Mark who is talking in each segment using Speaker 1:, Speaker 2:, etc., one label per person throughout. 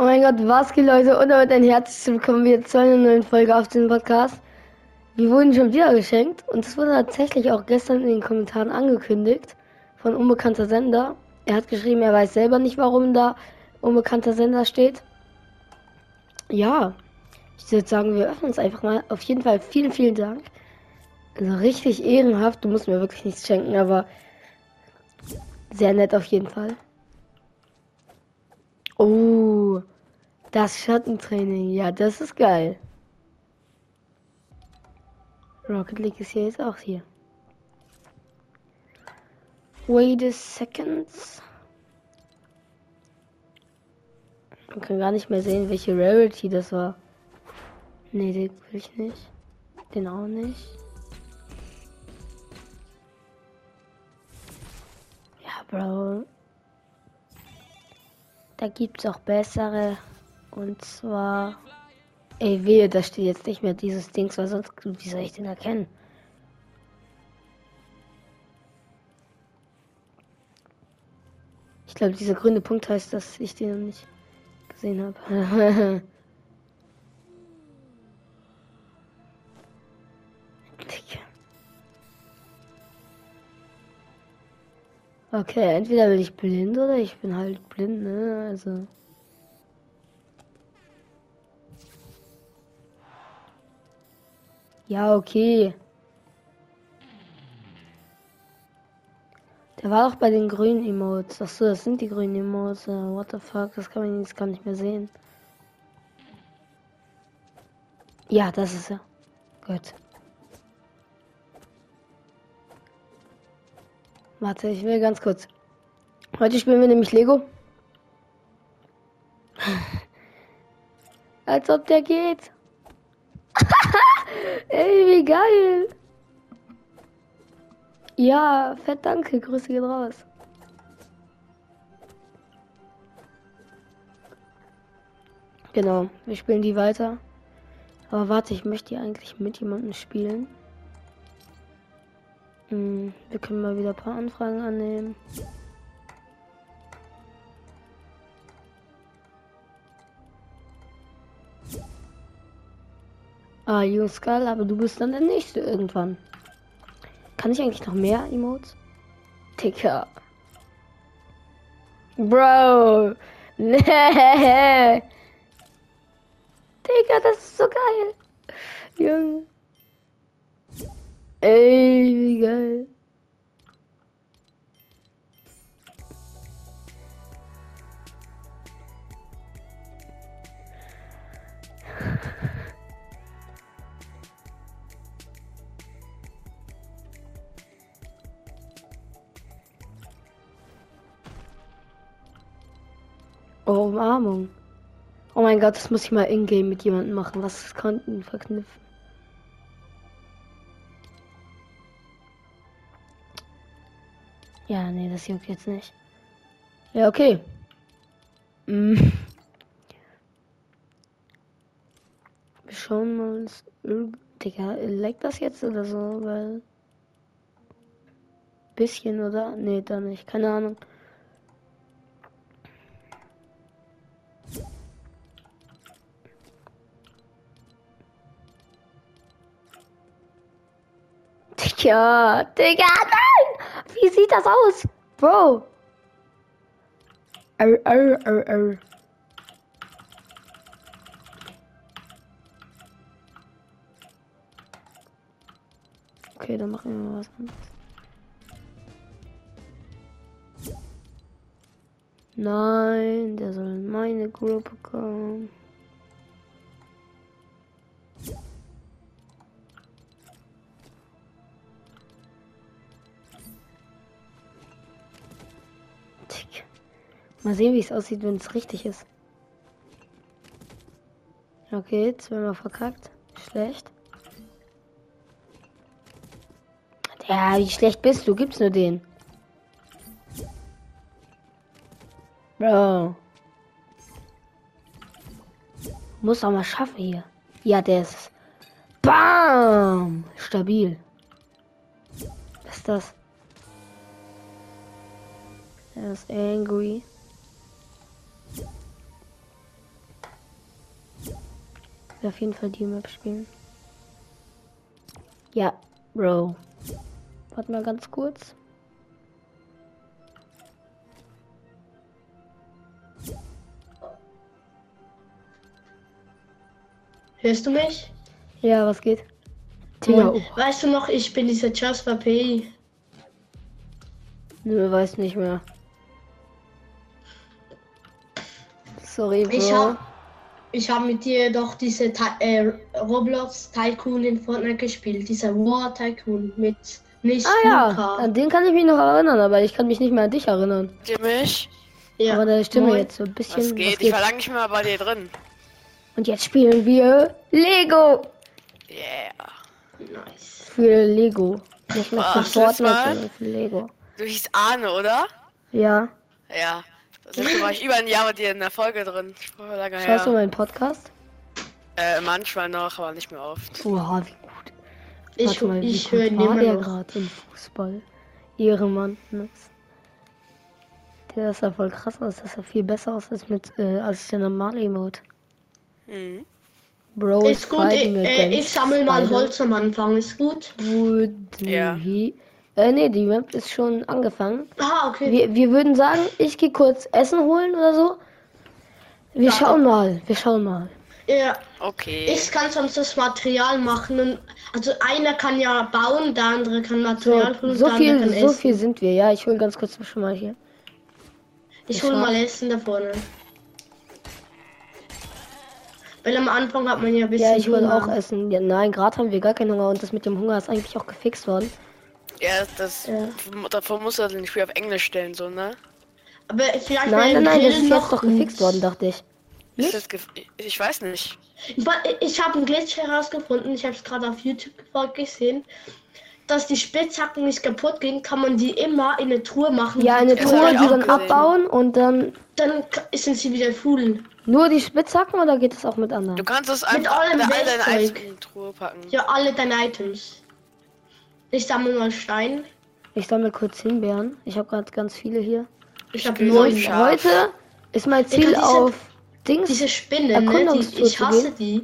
Speaker 1: Oh mein Gott, was geht Leute? Und damit ein herzliches Willkommen wieder zu einer neuen Folge auf dem Podcast. Wir wurden schon wieder geschenkt und es wurde tatsächlich auch gestern in den Kommentaren angekündigt von unbekannter Sender. Er hat geschrieben, er weiß selber nicht, warum da unbekannter Sender steht. Ja, ich würde sagen, wir öffnen uns einfach mal. Auf jeden Fall vielen, vielen Dank. Also richtig ehrenhaft. Du musst mir wirklich nichts schenken, aber sehr nett auf jeden Fall. Oh, das Schattentraining. Ja, das ist geil. Rocket League ist ja jetzt auch hier. Wait a second. Man kann gar nicht mehr sehen, welche Rarity das war. Nee, den will ich nicht. Den auch nicht. Ja, Bro. Da gibt's auch bessere. Und zwar. Ey, wehe, da steht jetzt nicht mehr dieses Dings, weil sonst. Wie soll ich den erkennen? Ich glaube, dieser grüne Punkt heißt, dass ich den noch nicht gesehen habe. Okay, entweder bin ich blind oder ich bin halt blind, ne? Also. Ja, okay. Der war auch bei den grünen Emotes. Achso, das sind die grünen Emotes. What the fuck, das kann man jetzt gar nicht mehr sehen. Ja, das ist er. Gut. Warte, ich will ganz kurz. Heute spielen wir nämlich Lego. Als ob der geht. Ey, wie geil. Ja, fett danke. Grüße gehen raus. Genau, wir spielen die weiter. Aber warte, ich möchte die eigentlich mit jemandem spielen. Hm, wir können mal wieder ein paar Anfragen annehmen. Ah, Juskal, aber du bist dann der nächste irgendwann. Kann ich eigentlich noch mehr Emotes? Ticker. Bro. Nee. Digga, das ist so geil. Junge. Ey, wie geil. Oh, Umarmung. Oh mein Gott, das muss ich mal in-game mit jemandem machen. Was ist Konten verknüpfen? Ja, nee, das juckt jetzt nicht. Ja, okay. Mm. Wir schauen mal. Digga, leckt das jetzt oder so? Weil. Bisschen, oder? Nee, da nicht. Keine Ahnung. Digga, Digga, nein! Wie sieht das aus? Bro. Arr, arr, arr, arr. Okay, dann machen wir mal was anderes. Nein, der soll in meine Gruppe kommen. Mal sehen, wie es aussieht, wenn es richtig ist. Okay, zweimal verkackt. Schlecht. Ja, wie schlecht bist du? Gibt's nur den. Bro. Muss auch mal schaffen hier. Ja, der ist. Bam! Stabil. Was ist das? Er ist angry. Will auf jeden Fall die Map spielen. Ja, Bro. Warte mal ganz kurz.
Speaker 2: Hörst du mich?
Speaker 1: Ja, was geht? Digga, oh,
Speaker 2: Weißt du noch, ich bin dieser Jasper P.
Speaker 1: nö, weiß nicht mehr. Sorry, Bro.
Speaker 2: Ich hab, ich hab mit dir doch diese Ty äh, Roblox Tycoon in Fortnite gespielt. Dieser War Tycoon mit nicht
Speaker 1: ah ja,
Speaker 2: Luca.
Speaker 1: an den kann ich mich noch erinnern, aber ich kann mich nicht mehr an dich erinnern.
Speaker 3: Mich?
Speaker 2: Ja.
Speaker 1: Aber deine Stimme
Speaker 2: Moin.
Speaker 1: jetzt so ein bisschen.
Speaker 3: Was geht? Ich war lange nicht mehr bei dir drin.
Speaker 1: Und jetzt spielen wir Lego.
Speaker 3: Yeah.
Speaker 2: Nice.
Speaker 1: Für Lego. Nicht mehr für
Speaker 3: Ach, das
Speaker 1: Fortnite, sondern für Lego.
Speaker 3: Du hießt Arne, oder?
Speaker 1: Ja.
Speaker 3: Ja. Das letzte war ich über ein Jahr mit dir in der Folge drin. Lange
Speaker 1: Schaust du meinen Podcast?
Speaker 3: Äh, manchmal noch, aber nicht mehr oft.
Speaker 1: Oha, wie gut.
Speaker 2: Ich,
Speaker 1: mal,
Speaker 2: ich höre
Speaker 1: der
Speaker 2: noch.
Speaker 1: gerade im Fußball? Ehrenmann. Ne? Der ist ja voll krass aus. Das sah viel besser aus als mit äh, als der normale Emote.
Speaker 3: Mhm.
Speaker 1: Bro
Speaker 2: Ist gut, ich,
Speaker 1: fighting
Speaker 2: äh,
Speaker 1: against
Speaker 2: ich sammle mal. Holz am Anfang, ist gut.
Speaker 1: Would
Speaker 3: Ja.
Speaker 1: he- Äh, nee, die Map ist schon angefangen.
Speaker 2: Ah, okay.
Speaker 1: Wir, wir würden sagen, ich gehe kurz Essen holen oder so. Wir
Speaker 2: Ja.
Speaker 1: schauen mal, wir schauen mal.
Speaker 2: Ja,
Speaker 3: Okay.
Speaker 2: ich kann sonst das Material machen. Und, also einer kann ja bauen, der andere kann
Speaker 1: So,
Speaker 2: Material holen,
Speaker 1: so
Speaker 2: der andere kann
Speaker 1: viel, so
Speaker 2: essen.
Speaker 1: viel sind wir. Ja, ich hole ganz kurz schon mal hier.
Speaker 2: Ich hole mal Essen da vorne. Weil am Anfang hat man ja ein bisschen
Speaker 1: Ja, ich hole auch Essen. Ja, nein, gerade haben wir gar keinen Hunger und das mit dem Hunger ist eigentlich auch gefixt worden.
Speaker 3: Ja, das.
Speaker 2: Ja.
Speaker 3: Davor musst du das Spiel auf Englisch stellen, so, ne?
Speaker 2: Aber vielleicht
Speaker 1: Nein, nein, nein, das ist
Speaker 2: noch
Speaker 1: jetzt doch gefixt worden, dachte ich.
Speaker 3: Ist das gef- ich weiß nicht.
Speaker 2: Ich habe einen Glitch herausgefunden, ich habe es gerade auf YouTube gesehen, dass die Spitzhacken nicht kaputt gehen, kann man die immer in eine Truhe machen.
Speaker 1: Ja, eine Truhe, die dann
Speaker 3: gesehen.
Speaker 1: abbauen und dann
Speaker 2: Dann sind sie wieder full.
Speaker 1: nur die Spitzhacken oder geht es auch mit
Speaker 3: Du
Speaker 1: anderen?
Speaker 3: kannst es einfach
Speaker 2: allem
Speaker 3: alle deine. Eis in die Truhe packen.
Speaker 2: Ja, alle deine Items. Ich sammle mal Stein.
Speaker 1: Ich sammle kurz Himbeeren. Ich habe gerade ganz viele hier.
Speaker 2: Ich habe neun.
Speaker 1: Heute ist mein Ziel
Speaker 2: diese-
Speaker 1: auf Dings.
Speaker 2: Diese Spinne, ne? Die, ich hasse die.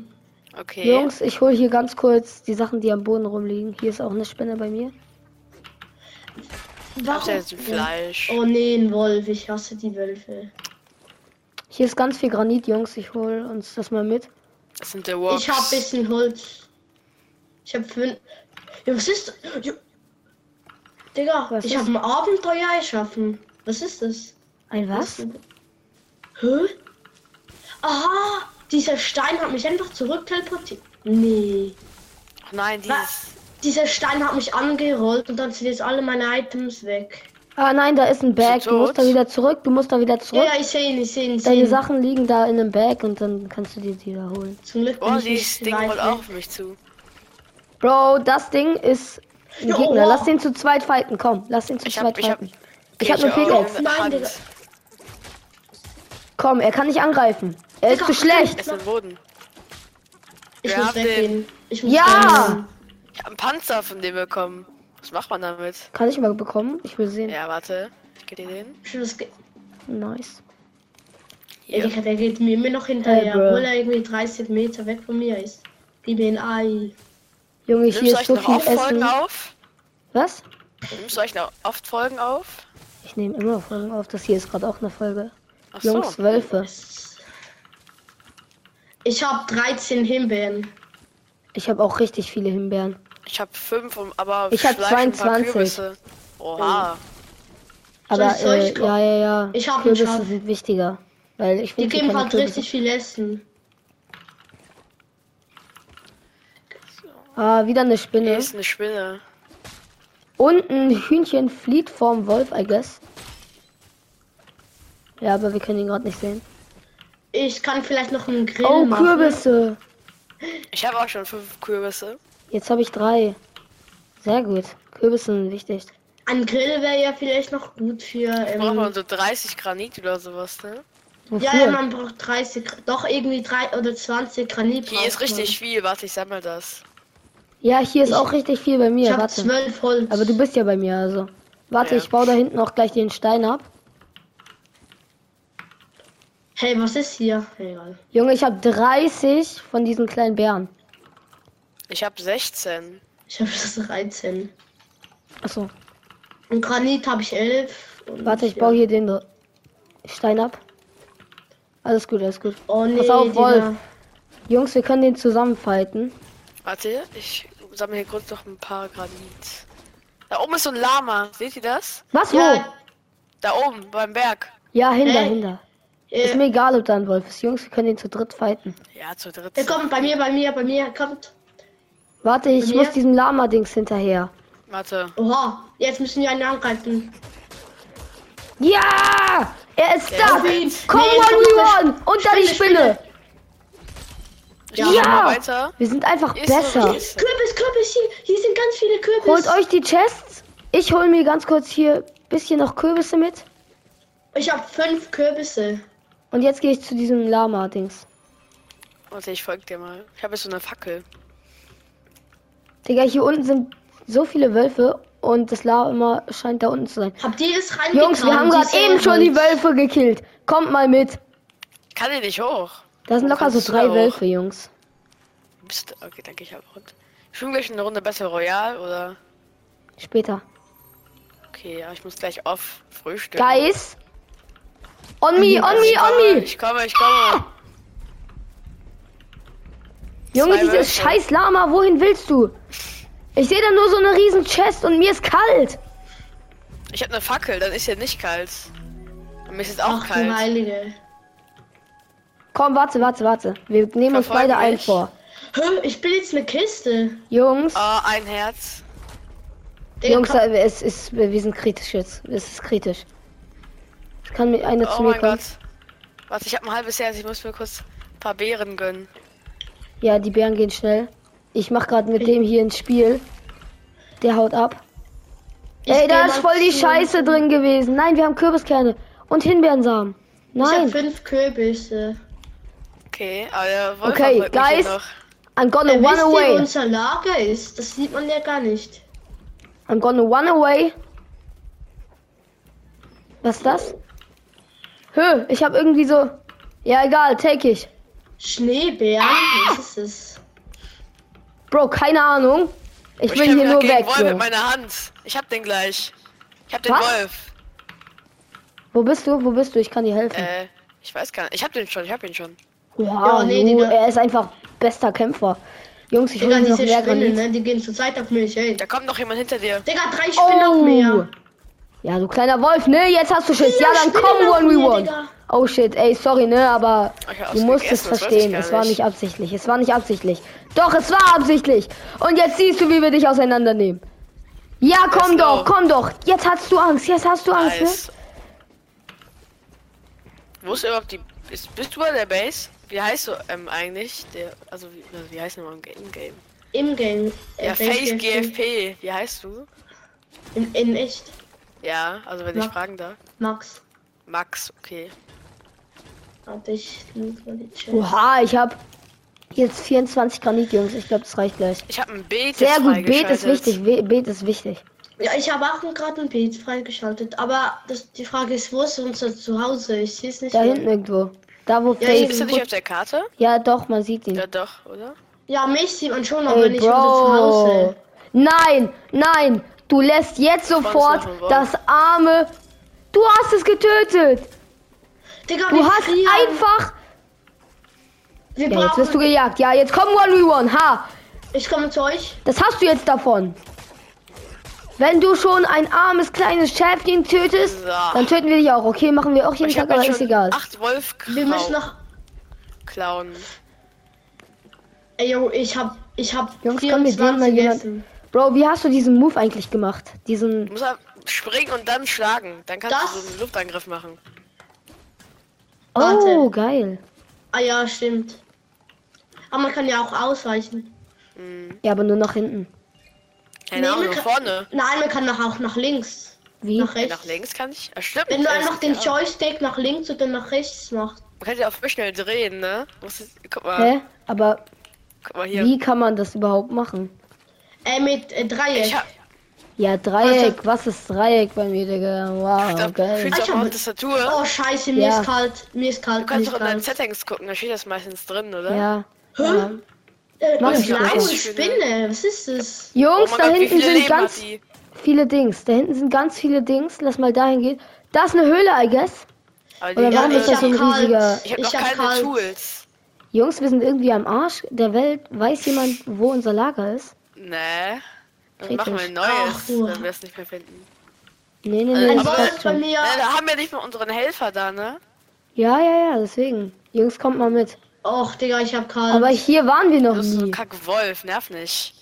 Speaker 3: Okay.
Speaker 1: Jungs, ich hole hier ganz kurz die Sachen, die am Boden rumliegen. Hier ist auch eine Spinne bei mir.
Speaker 3: Hab jetzt Fleisch.
Speaker 2: Oh nee, ein Wolf. Ich hasse die Wölfe.
Speaker 1: Hier ist ganz viel Granit, Jungs. Ich hole uns das mal mit.
Speaker 3: Das sind der Walks.
Speaker 2: Ich habe bisschen Holz. Ich habe fünf. Ja, was ist. Ja. Digga,
Speaker 1: Was
Speaker 2: ich habe ein Abenteuer erschaffen. Was ist das?
Speaker 1: Ein was?
Speaker 2: Hä? Aha! Dieser Stein hat mich einfach zurück teleportiert. Nee.
Speaker 3: Ach nein, dieses.
Speaker 2: Dieser Stein hat mich angerollt und dann sind jetzt alle meine Items weg.
Speaker 1: Ah nein, da ist ein Bag.
Speaker 3: du
Speaker 1: musst da wieder zurück. Du musst da wieder
Speaker 2: Ja,
Speaker 1: zurück.
Speaker 2: ja, ich sehe ihn, ich sehe ihn. seh
Speaker 1: Deine. Sachen liegen da in einem Bag und dann kannst du die die da holen.
Speaker 2: Zum Glück
Speaker 3: Oh, dieses
Speaker 2: nicht
Speaker 3: Ding rollt
Speaker 2: weg.
Speaker 3: auch auf mich zu.
Speaker 1: Bro, das Ding ist ein
Speaker 2: Ja,
Speaker 1: Gegner.
Speaker 2: oh.
Speaker 1: Lass den zu zweit fighten. Komm, lass den zu
Speaker 3: Ich
Speaker 1: zweit
Speaker 3: hab, ich hab,
Speaker 1: fighten. Ich hab eine Pickaxe.
Speaker 2: Nein. Digga.
Speaker 1: Komm, er kann nicht angreifen. Er ist zu schlecht.
Speaker 3: Ist.
Speaker 2: Ich muss weggehen. Ich muss
Speaker 1: Ja!
Speaker 2: weggehen.
Speaker 3: Ich hab einen Panzer von dem bekommen. Was macht man damit?
Speaker 1: Kann ich mal bekommen? Ich will sehen.
Speaker 3: Ja, warte. Ich geh dir den.
Speaker 2: Ich muss ge-
Speaker 1: Nice.
Speaker 2: Ey,
Speaker 3: Hier.
Speaker 2: Digga, der geht mir immer noch hinterher,
Speaker 1: Hey,
Speaker 2: obwohl er irgendwie 30 Meter weg von mir ist. Gib mir ein Ei.
Speaker 1: Junge, hier ist
Speaker 3: euch
Speaker 1: so
Speaker 3: noch
Speaker 1: viel
Speaker 3: oft Folgen
Speaker 1: Essen.
Speaker 3: auf?
Speaker 1: Was?
Speaker 3: Nimmst du euch noch oft Folgen auf?
Speaker 1: Ich nehme immer Folgen auf. Das hier ist gerade auch eine Folge.
Speaker 3: Ach
Speaker 1: Jungs,
Speaker 3: so.
Speaker 1: Wölfe.
Speaker 2: Ich habe 13 Himbeeren.
Speaker 1: Ich habe auch richtig viele Himbeeren.
Speaker 3: Ich hab fünf, um- aber
Speaker 1: Ich hab
Speaker 3: Fleisch und ein paar
Speaker 1: 22.
Speaker 3: Kürbisse. Oha.
Speaker 1: Aber
Speaker 2: ich- soll
Speaker 1: äh, ja, ja, ja.
Speaker 2: Ich hab einen
Speaker 1: Kürbisse sind wichtiger. Weil ich
Speaker 2: Die geben halt richtig viel Essen.
Speaker 1: Ah, wieder eine
Speaker 3: Hier
Speaker 1: Spinne.
Speaker 3: ist eine Spinne.
Speaker 1: Und ein Hühnchen flieht vorm Wolf, I guess. Ja, aber wir können ihn gerade nicht sehen.
Speaker 2: Ich kann vielleicht noch einen Grill
Speaker 1: Oh,
Speaker 2: machen.
Speaker 1: Kürbisse.
Speaker 3: Ich habe auch schon fünf Kürbisse.
Speaker 1: Jetzt habe ich drei. Sehr gut. Kürbisse sind wichtig.
Speaker 2: Ein Grill wäre ja vielleicht noch gut für.
Speaker 3: Braucht man
Speaker 2: Ähm,
Speaker 3: so 30 Granit oder sowas, ne?
Speaker 1: Wofür?
Speaker 2: ja, man braucht 30, doch irgendwie drei oder 20 Granit.
Speaker 3: Hier ist richtig viel. Warte, ich sammle das.
Speaker 1: Ja, hier ist
Speaker 2: Ich-
Speaker 1: auch richtig viel bei.
Speaker 2: Ich
Speaker 1: mir.
Speaker 2: habe
Speaker 1: Warte.
Speaker 2: 12 Holz.
Speaker 1: Aber du bist ja bei mir, also. Warte,
Speaker 3: Ja.
Speaker 1: ich baue da hinten auch gleich den Stein ab.
Speaker 2: Hey, was ist hier? Egal.
Speaker 1: Junge, ich habe 30 von diesen kleinen Bären.
Speaker 3: Ich habe 16.
Speaker 2: Ich habe das 13.
Speaker 1: Achso.
Speaker 2: Und Granit habe ich 11. Und
Speaker 1: Warte, ich
Speaker 2: ja.
Speaker 1: baue hier den Stein ab. Alles gut, alles gut.
Speaker 2: Oh nee,
Speaker 1: Pass auf. Wolf. Jungs, wir können den zusammenfalten.
Speaker 3: Warte, ich sammle hier kurz noch ein paar Granit. Da oben ist so ein Lama. Seht ihr das?
Speaker 1: Was, wo?
Speaker 2: Ja,
Speaker 3: Da oben, beim Berg.
Speaker 1: Ja, hinter,
Speaker 2: Hey.
Speaker 1: hinter. Ist mir egal, ob da ein Wolf ist. Jungs, wir können den zu dritt fighten.
Speaker 3: Ja, zu dritt.
Speaker 2: der kommt bei mir, bei mir, bei mir. Kommt.
Speaker 1: Warte, ich muss diesem Lama-Dings hinterher.
Speaker 3: Warte.
Speaker 2: Oha, jetzt müssen wir einen angreifen.
Speaker 1: Ja! Er ist da! Komm,
Speaker 2: nee,
Speaker 1: one
Speaker 2: komm,
Speaker 1: v
Speaker 2: komm,
Speaker 1: one! Unter die
Speaker 2: Spinne,
Speaker 1: Spinne!
Speaker 2: Ja.
Speaker 1: Ja!
Speaker 3: weiter.
Speaker 1: Wir sind einfach
Speaker 3: Ist
Speaker 1: besser.
Speaker 2: Kürbis, Kürbis, hier, hier sind ganz viele Kürbis.
Speaker 1: Holt euch die Chests. Ich hol mir ganz kurz hier bisschen noch Kürbisse mit.
Speaker 2: Ich habe fünf Kürbisse.
Speaker 1: Und jetzt gehe ich zu diesem Lama-Dings.
Speaker 3: Warte, ich folge dir mal. Ich habe jetzt so eine Fackel.
Speaker 1: Digga, hier unten sind so viele Wölfe und das Lama scheint da unten zu sein.
Speaker 2: Habt ihr es reingetan?
Speaker 1: Jungs, wir haben gerade eben schon die? Wölfe gekillt. Kommt mal mit.
Speaker 3: Ich kann hier nicht hoch.
Speaker 1: Da sind locker so
Speaker 3: du
Speaker 1: drei. Wölfe, Jungs.
Speaker 3: Bist okay, danke ich habe runter. Spielen wir gleich eine Runde Battle Royale oder?
Speaker 1: Später.
Speaker 3: Okay, ja, ich muss gleich auf frühstücken.
Speaker 1: Guys. On me, on me,
Speaker 3: Ich komme,
Speaker 1: on me.
Speaker 3: Ich komme, ich komme.
Speaker 1: Junge, dieses
Speaker 3: Wölfe.
Speaker 1: scheiß Lama, wohin willst du? Ich sehe da nur so eine riesen Chest und mir ist kalt.
Speaker 3: Ich habe eine Fackel, dann ist hier nicht kalt. Und mir ist jetzt auch
Speaker 2: Ach du
Speaker 3: kalt.
Speaker 2: Heilige.
Speaker 1: Komm, warte, warte, warte. Wir nehmen uns beide ein vor.
Speaker 2: Hä, ich bin jetzt eine Kiste.
Speaker 1: Jungs,
Speaker 3: Oh, ein Herz.
Speaker 2: Digga,
Speaker 1: Jungs,
Speaker 2: komm-
Speaker 1: äh, es ist, wir sind kritisch jetzt. Es ist kritisch. Kann mir einer
Speaker 3: Oh
Speaker 1: zu mir
Speaker 3: mein
Speaker 1: kommen.
Speaker 3: Gott. Warte, ich habe ein halbes Herz. Ich muss mir kurz ein paar Beeren gönnen.
Speaker 1: Ja, die Bären gehen schnell. Ich mach gerade mit dem hier ein Spiel. Der haut ab.
Speaker 2: Ich
Speaker 1: Ey, da ist voll die
Speaker 2: zu-
Speaker 1: Scheiße drin gewesen. Nein, wir haben Kürbiskerne und Himbeerensamen.
Speaker 2: Ich habe
Speaker 1: Nein,
Speaker 2: fünf Kürbisse.
Speaker 3: Okay, aber der Wolf
Speaker 1: Okay,
Speaker 3: verfolgt mich hier
Speaker 1: guys.
Speaker 3: noch.
Speaker 1: I'm gonna
Speaker 2: Äh,
Speaker 1: run
Speaker 2: wisst ihr, wo
Speaker 1: away.
Speaker 2: unser Lager ist? Das sieht man ja gar nicht.
Speaker 1: I'm gonna run away. Was ist das? Hö, ich habe irgendwie so. Ja, egal, take ich.
Speaker 2: Schneebär? Was ist es?
Speaker 1: Bro, keine Ahnung. Ich
Speaker 3: Ich
Speaker 1: will hier nur weg.
Speaker 3: Wolf mit meiner Hand. Ich hab den gleich. Ich hab den
Speaker 1: Was?
Speaker 3: Wolf.
Speaker 1: Wo bist du? Wo bist du? Ich kann dir helfen.
Speaker 3: Äh, ich weiß gar nicht. Ich hab den schon, ich hab ihn schon.
Speaker 1: Wow,
Speaker 2: ja, nee,
Speaker 1: du,
Speaker 2: Digga.
Speaker 1: er ist einfach bester Kämpfer. Jungs, ich
Speaker 2: Digga,
Speaker 1: noch
Speaker 2: diese
Speaker 1: mehr
Speaker 2: Spinnen, ne? Die gehen zur Zeit auf mich, ey.
Speaker 3: Da kommt noch jemand hinter dir.
Speaker 2: Digga, drei Spinnen auf
Speaker 1: Oh!
Speaker 2: mir.
Speaker 1: Ja, du kleiner Wolf, ne? Jetzt hast du Schiss. Ja, dann komm,
Speaker 2: auf
Speaker 1: one we one. Oh shit, ey, sorry, ne? Aber du musst
Speaker 3: gegessen,
Speaker 1: es verstehen. Es war
Speaker 3: nicht.
Speaker 1: absichtlich. Es war nicht absichtlich. Doch, es war absichtlich. Und jetzt siehst du, wie wir dich auseinandernehmen. Ja, komm
Speaker 3: Let's
Speaker 1: doch,
Speaker 3: go.
Speaker 1: komm doch. Jetzt hast du Angst. Jetzt hast du Angst, ne?
Speaker 3: Nice. Wo ist überhaupt die. Ist, bist du bei der Base? Wie heißt du ähm, eigentlich? Der, also wie, wie heißt du im Game?
Speaker 2: Im Game. Äh,
Speaker 3: Ja, Face
Speaker 2: GFP.
Speaker 3: Wie heißt du?
Speaker 2: In, in echt.
Speaker 3: Ja, also wenn
Speaker 2: Ja.
Speaker 3: ich fragen darf.
Speaker 2: Max.
Speaker 3: Max, okay.
Speaker 2: Warte, ich.
Speaker 1: Oha, ich hab jetzt 24 Granit, Jungs. Ich glaube, das reicht gleich.
Speaker 3: Ich habe ein Beet
Speaker 1: Sehr gut, Beet ist wichtig. We- Beet ist wichtig.
Speaker 2: Ja, ich habe auch gerade ein Beat freigeschaltet. Aber das, die Frage ist, wo ist unser Zuhause? Ich sehe es nicht.
Speaker 1: Da
Speaker 2: mehr.
Speaker 1: hinten irgendwo. Da wo
Speaker 2: Ja,
Speaker 1: Faith.
Speaker 3: Bist du nicht auf der Karte?
Speaker 1: Ja, doch, man sieht ihn.
Speaker 3: Ja, doch, oder?
Speaker 2: Ja, mich sieht man schon, aber
Speaker 1: Ey,
Speaker 2: nicht unser
Speaker 1: Bro.
Speaker 2: Zuhause.
Speaker 1: Nein, nein. Du lässt jetzt sofort das arme. Du hast es getötet.
Speaker 2: Digga,
Speaker 1: Du hast
Speaker 2: frieren.
Speaker 1: einfach.
Speaker 2: Wir
Speaker 1: Ja, jetzt wirst du gejagt. Ja, jetzt komm one v one. Ha.
Speaker 2: Ich komme zu euch.
Speaker 1: Das hast du jetzt davon. Wenn du schon ein armes kleines Schäfchen tötest,
Speaker 3: So.
Speaker 1: dann töten wir dich auch. Okay, machen wir auch jeden
Speaker 3: Ich
Speaker 1: Tag, aber ist egal.
Speaker 3: acht Wolf
Speaker 2: Wir müssen noch...
Speaker 3: klauen.
Speaker 2: Ey, yo, ich hab... Ich hab
Speaker 1: Jungs, komm, wir sehen mal
Speaker 2: 24
Speaker 1: jemand.
Speaker 2: Essen.
Speaker 1: Bro, wie hast du diesen Move eigentlich gemacht? Diesen.
Speaker 3: Du musst halt springen und dann schlagen. Dann kannst
Speaker 2: Das-
Speaker 3: du so einen Luftangriff machen.
Speaker 1: Oh,
Speaker 2: Warte.
Speaker 1: geil.
Speaker 2: Ah ja, stimmt. Aber man kann ja auch ausweichen.
Speaker 1: Ja, aber nur nach hinten.
Speaker 3: Keine
Speaker 2: Nee,
Speaker 3: Ahnung, vorne.
Speaker 2: Nein, man kann nach, auch nach links.
Speaker 1: Wie?
Speaker 2: Nach
Speaker 3: Ja,
Speaker 2: rechts.
Speaker 3: nach links kann ich. Ja, stimmt.
Speaker 2: Wenn du einfach den
Speaker 3: ja.
Speaker 2: Joystick nach links oder nach rechts machst.
Speaker 3: Man kann ja auch schnell drehen, ne? Du- guck mal,
Speaker 1: Hä? Aber
Speaker 3: guck mal hier.
Speaker 1: wie kann man das überhaupt machen?
Speaker 2: Äh, mit äh, Dreieck.
Speaker 1: Ja, Dreieck. Was ist Dreieck bei mir, Digga? Wow,
Speaker 3: glaub,
Speaker 1: geil.
Speaker 2: Ich
Speaker 3: auch
Speaker 2: hab-
Speaker 3: Tastatur?
Speaker 2: Oh, scheiße, mir
Speaker 1: Ja.
Speaker 2: ist kalt. Mir ist kalt.
Speaker 3: Du kannst doch
Speaker 2: ist
Speaker 3: in deinen. Settings gucken, da steht das meistens drin, oder?
Speaker 1: Ja. ja.
Speaker 2: Äh, eine
Speaker 1: ich
Speaker 2: blaue. Spinne. Was ist das?
Speaker 1: Jungs,
Speaker 3: Oh
Speaker 1: da
Speaker 3: Gott,
Speaker 1: hinten sind
Speaker 3: Leben
Speaker 1: ganz viele Dings. Da hinten sind ganz viele Dings. Lass mal dahin gehen. Da ist eine Höhle, I guess.
Speaker 3: Aber
Speaker 1: Oder
Speaker 2: Ja,
Speaker 1: warum
Speaker 2: ich
Speaker 1: ist das so ein
Speaker 2: hab kalt.
Speaker 1: riesiger...
Speaker 3: ich habe
Speaker 2: Ich hab
Speaker 3: keine
Speaker 2: kalt.
Speaker 3: Tools.
Speaker 1: Jungs, wir sind irgendwie am Arsch der Welt. Weiß jemand, wo unser Lager ist?
Speaker 3: Nee. Dann machen wir ein neues,
Speaker 2: Ach,
Speaker 3: wenn wir es nicht mehr finden.
Speaker 1: Nee, nee, nee,
Speaker 3: Äh,
Speaker 2: Ein
Speaker 1: das
Speaker 3: aber-
Speaker 2: bei mir.
Speaker 3: Ja, da haben wir nicht mal unseren Helfer da, ne?
Speaker 1: Ja, ja, ja, deswegen. Jungs, kommt mal mit.
Speaker 2: Och, Digga, ich hab kalt.
Speaker 1: Aber hier waren wir noch
Speaker 3: Das ist so ein
Speaker 1: nie.
Speaker 3: kack Wolf, nerv nicht.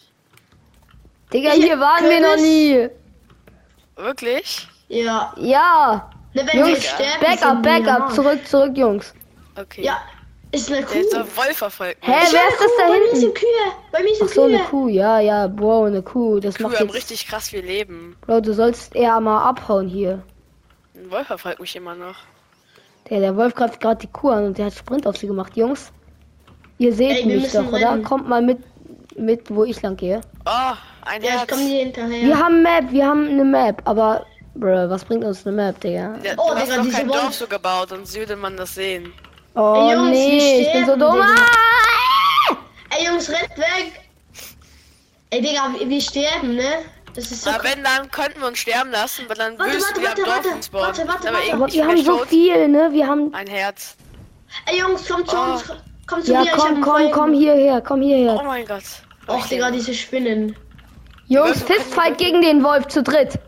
Speaker 1: Digga,
Speaker 2: Ich-
Speaker 1: hier waren wir noch nie.
Speaker 3: Wirklich?
Speaker 2: ja.
Speaker 1: Ja.
Speaker 2: Ne, wenn wir
Speaker 1: Jungs,
Speaker 2: sterben,
Speaker 1: Backup, Backup. Zurück, zurück, Jungs.
Speaker 3: Okay.
Speaker 2: Ja, ist eine Kuh.
Speaker 3: Der ist der Wolf verfolgt.
Speaker 1: Hä,
Speaker 3: mich.
Speaker 2: Ich
Speaker 1: wer ist
Speaker 2: eine
Speaker 1: das
Speaker 2: Kuh,
Speaker 1: da
Speaker 2: Bei mir
Speaker 1: hinten?
Speaker 2: sind Kühe. Bei mir sind
Speaker 1: Ach so,
Speaker 2: Kühe.
Speaker 1: eine Kuh. Ja, ja, wow, eine Kuh. Das
Speaker 3: Kühe
Speaker 1: macht
Speaker 3: haben
Speaker 1: jetzt...
Speaker 3: richtig krass viel Leben.
Speaker 1: Bro, du sollst eher mal abhauen hier.
Speaker 3: Ein Wolf verfolgt mich immer noch.
Speaker 1: Der, der Wolf greift gerade die Kuh an und der hat Sprint auf sie gemacht. Jungs, ihr seht
Speaker 2: Ey,
Speaker 1: mich doch, oder? Kommt mal mit, mit, wo ich lang gehe.
Speaker 3: Oh, ein
Speaker 2: Ja, ich
Speaker 3: Herz.
Speaker 2: komm dir hinterher.
Speaker 1: Wir haben Map, wir haben eine Map, aber, bro, was bringt uns eine Map, Digga?
Speaker 3: Ja,
Speaker 2: Oh,
Speaker 3: du hast doch
Speaker 2: diese
Speaker 3: kein
Speaker 2: Wolf-
Speaker 3: Dorf so gebaut, sonst würde man das sehen.
Speaker 1: Oh
Speaker 2: Ey, Jungs, wir
Speaker 1: nee, ich bin so
Speaker 2: sterben,
Speaker 1: dumm.
Speaker 2: Digga.
Speaker 1: Ah!
Speaker 2: Ey, Jungs, rennt weg. Ey, Digga, wir sterben, ne? Das ist so
Speaker 3: Aber wenn, dann könnten wir uns sterben lassen, weil dann
Speaker 2: Warte, warte,
Speaker 3: im
Speaker 2: warte,
Speaker 3: Dorf
Speaker 2: warte, warte, warte,
Speaker 3: Aber
Speaker 2: warte.
Speaker 1: Aber
Speaker 3: ich
Speaker 1: wir haben so
Speaker 3: tot.
Speaker 1: viel, ne? Wir haben.
Speaker 3: Ein Herz.
Speaker 2: Ey, Jungs, kommt zu
Speaker 3: Oh.
Speaker 2: uns. Kommt zu
Speaker 1: Ja,
Speaker 2: mir, ich hab
Speaker 1: komm, komm, komm hierher, komm
Speaker 3: Oh
Speaker 1: hierher.
Speaker 3: mein Gott.
Speaker 2: Och, Digga, diese Spinnen.
Speaker 1: Jungs, Fistfight gegen den Wolf zu dritt.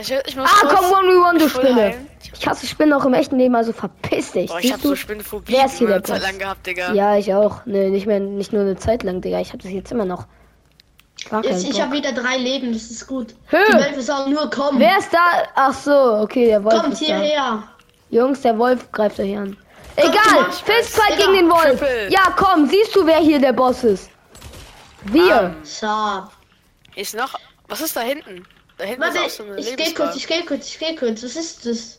Speaker 3: Ich, ich muss
Speaker 1: Ah, komm, one v one, du
Speaker 3: voll
Speaker 1: Spinne.
Speaker 3: heilen.
Speaker 1: Ich hasse Spinnen auch im echten Leben, also verpiss dich.
Speaker 3: Boah, ich hab
Speaker 1: du?
Speaker 3: so Spinnenphobie
Speaker 1: Wer ist hier
Speaker 3: eine
Speaker 1: der
Speaker 3: Zeit
Speaker 1: Boss?
Speaker 3: lang gehabt, Digga.
Speaker 1: Ja, ich auch. Ne, nicht mehr, nicht nur eine Zeit lang, Digga. Ich hab das jetzt immer noch.
Speaker 2: Jetzt, ich habe wieder drei Leben, das ist gut.
Speaker 1: Hö.
Speaker 2: Die Wölfe sagen nur komm.
Speaker 1: Wer ist da? Ach so, okay, der Wolf
Speaker 2: Kommt
Speaker 1: ist da.
Speaker 2: hierher.
Speaker 1: Jungs, der Wolf greift euch an. Egal,
Speaker 2: Mann.
Speaker 1: Fistfight gegen den Wolf.
Speaker 3: Triple.
Speaker 1: Ja, komm, siehst du, wer hier der Boss ist? Wir.
Speaker 3: Ähm,
Speaker 2: So.
Speaker 3: ist noch. Was ist da hinten? Da hinten
Speaker 2: Warte,
Speaker 3: ist auch so eine
Speaker 2: ich geh
Speaker 3: Lebensbar.
Speaker 2: kurz, ich geh kurz, ich geh kurz. Was ist das?